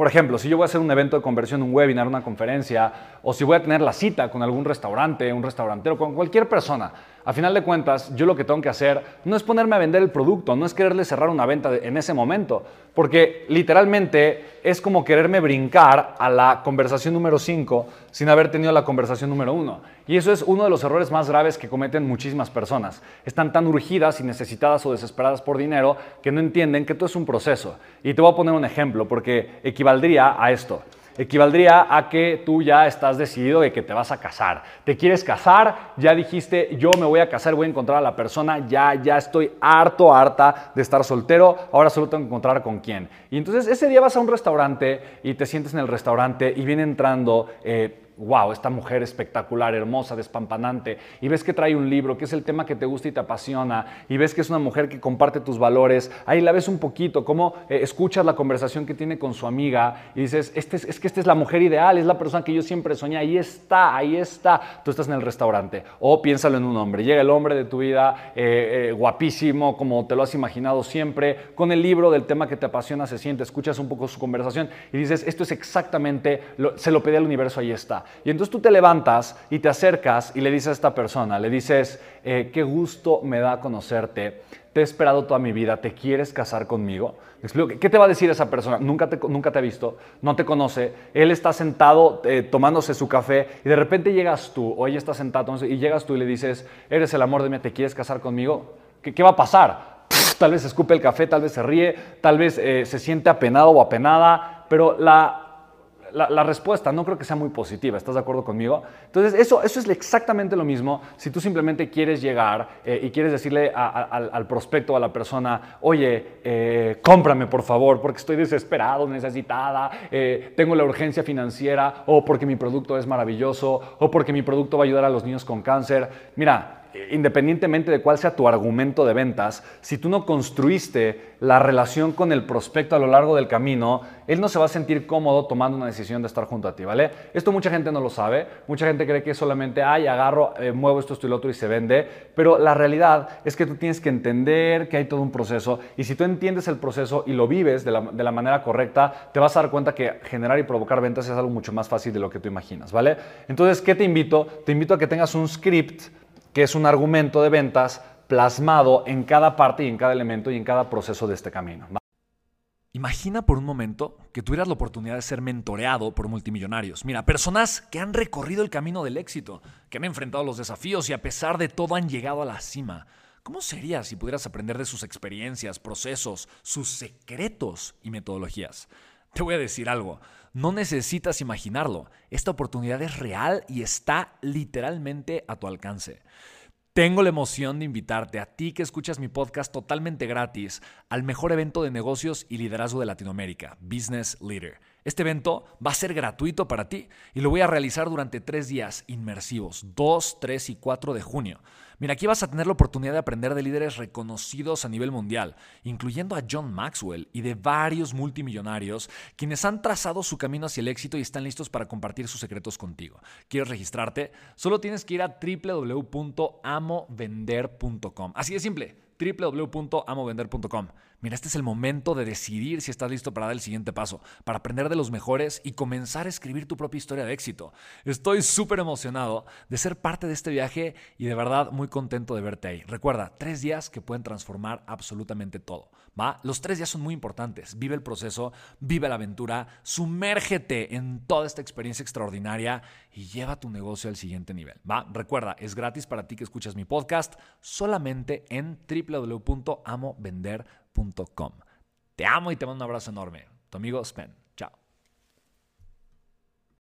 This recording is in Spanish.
Por ejemplo, si yo voy a hacer un evento de conversión, un webinar, una conferencia, o si voy a tener la cita con algún restaurante, un restaurantero, con cualquier persona, a final de cuentas, yo lo que tengo que hacer no es ponerme a vender el producto, no es quererle cerrar una venta en ese momento, porque literalmente es como quererme brincar a la conversación número 5 sin haber tenido la conversación número 1. Y eso es uno de los errores más graves que cometen muchísimas personas. Están tan urgidas y necesitadas o desesperadas por dinero que no entienden que todo es un proceso. Y te voy a poner un ejemplo, porque equivaldría a esto equivaldría a que tú ya estás decidido de que te vas a casar. Te quieres casar, ya dijiste, yo me voy a casar, voy a encontrar a la persona, ya, ya estoy harto, harta de estar soltero, ahora solo tengo que encontrar con quién. Y entonces ese día vas a un restaurante y te sientes en el restaurante y viene entrando... Eh, wow, esta mujer espectacular, hermosa, despampanante, y ves que trae un libro, que es el tema que te gusta y te apasiona, y ves que es una mujer que comparte tus valores, ahí la ves un poquito, cómo eh, escuchas la conversación que tiene con su amiga y dices, este es, que esta es la mujer ideal, es la persona que yo siempre soñé, ahí está, ahí está, tú estás en el restaurante, o piénsalo en un hombre, llega el hombre de tu vida, eh, eh, guapísimo, como te lo has imaginado siempre, con el libro del tema que te apasiona, se siente, escuchas un poco su conversación y dices, esto es exactamente, se lo pedí al universo, ahí está. Y entonces tú te levantas y te acercas y le dices a esta persona, le dices, eh, qué gusto me da conocerte, te he esperado toda mi vida, ¿te quieres casar conmigo? ¿Qué te va a decir esa persona? Nunca te, nunca te ha visto, no te conoce, él está sentado eh, tomándose su café y de repente llegas tú, o ella está sentada y llegas tú y le dices, eres el amor de vida, ¿te quieres casar conmigo? ¿Qué, va a pasar? tal vez escupe el café, tal vez se ríe, tal vez eh, se siente apenado o apenada, pero la, la, respuesta no creo que sea muy positiva, ¿estás de acuerdo conmigo? Entonces, eso, eso es exactamente lo mismo si tú simplemente quieres llegar eh, y quieres decirle al, prospecto a la persona, oye, eh, cómprame por favor, porque estoy desesperado, necesitada, eh, tengo la urgencia financiera, o porque mi producto es maravilloso, o porque mi producto va a ayudar a los niños con cáncer. Mira, independientemente de cuál sea tu argumento de ventas, si tú no construiste la relación con el prospecto a lo largo del camino, él no se va a sentir cómodo tomando una decisión de estar junto a ti, ¿vale? Esto mucha gente no lo sabe, mucha gente cree que solamente, ay, agarro, eh, muevo esto, esto y lo otro y se vende, pero la realidad es que tú tienes que entender que hay todo un proceso y si tú entiendes el proceso y lo vives de la, de la manera correcta, te vas a dar cuenta que generar y provocar ventas es algo mucho más fácil de lo que tú imaginas, ¿vale? Entonces, ¿qué te invito? Te invito a que tengas un script que es un argumento de ventas plasmado en cada parte y en cada elemento y en cada proceso de este camino. Imagina por un momento que tuvieras la oportunidad de ser mentoreado por multimillonarios. Mira, personas que han recorrido el camino del éxito, que han enfrentado los desafíos y a pesar de todo han llegado a la cima. ¿Cómo sería si pudieras aprender de sus experiencias, procesos, sus secretos y metodologías? Te voy a decir algo, no necesitas imaginarlo. Esta oportunidad es real y está literalmente a tu alcance. Tengo la emoción de invitarte a ti que escuchas mi podcast totalmente gratis al mejor evento de negocios y liderazgo de Latinoamérica, Business Leader. Este evento va a ser gratuito para ti y lo voy a realizar durante tres días inmersivos, 2, 3 y 4 de junio. Mira, aquí vas a tener la oportunidad de aprender de líderes reconocidos a nivel mundial, incluyendo a John Maxwell y de varios multimillonarios, quienes han trazado su camino hacia el éxito y están listos para compartir sus secretos contigo. ¿Quieres registrarte? Solo tienes que ir a www.amovender.com. Así de simple www.amovender.com. Mira, este es el momento de decidir si estás listo para dar el siguiente paso, para aprender de los mejores y comenzar a escribir tu propia historia de éxito. Estoy súper emocionado de ser parte de este viaje y de verdad muy contento de verte ahí. Recuerda, tres días que pueden transformar absolutamente todo. ¿va? Los tres días son muy importantes. Vive el proceso, vive la aventura, sumérgete en toda esta experiencia extraordinaria y lleva tu negocio al siguiente nivel. ¿va? Recuerda, es gratis para ti que escuchas mi podcast solamente en www.amovender.com. Te amo y te mando un abrazo enorme. Tu amigo Spen.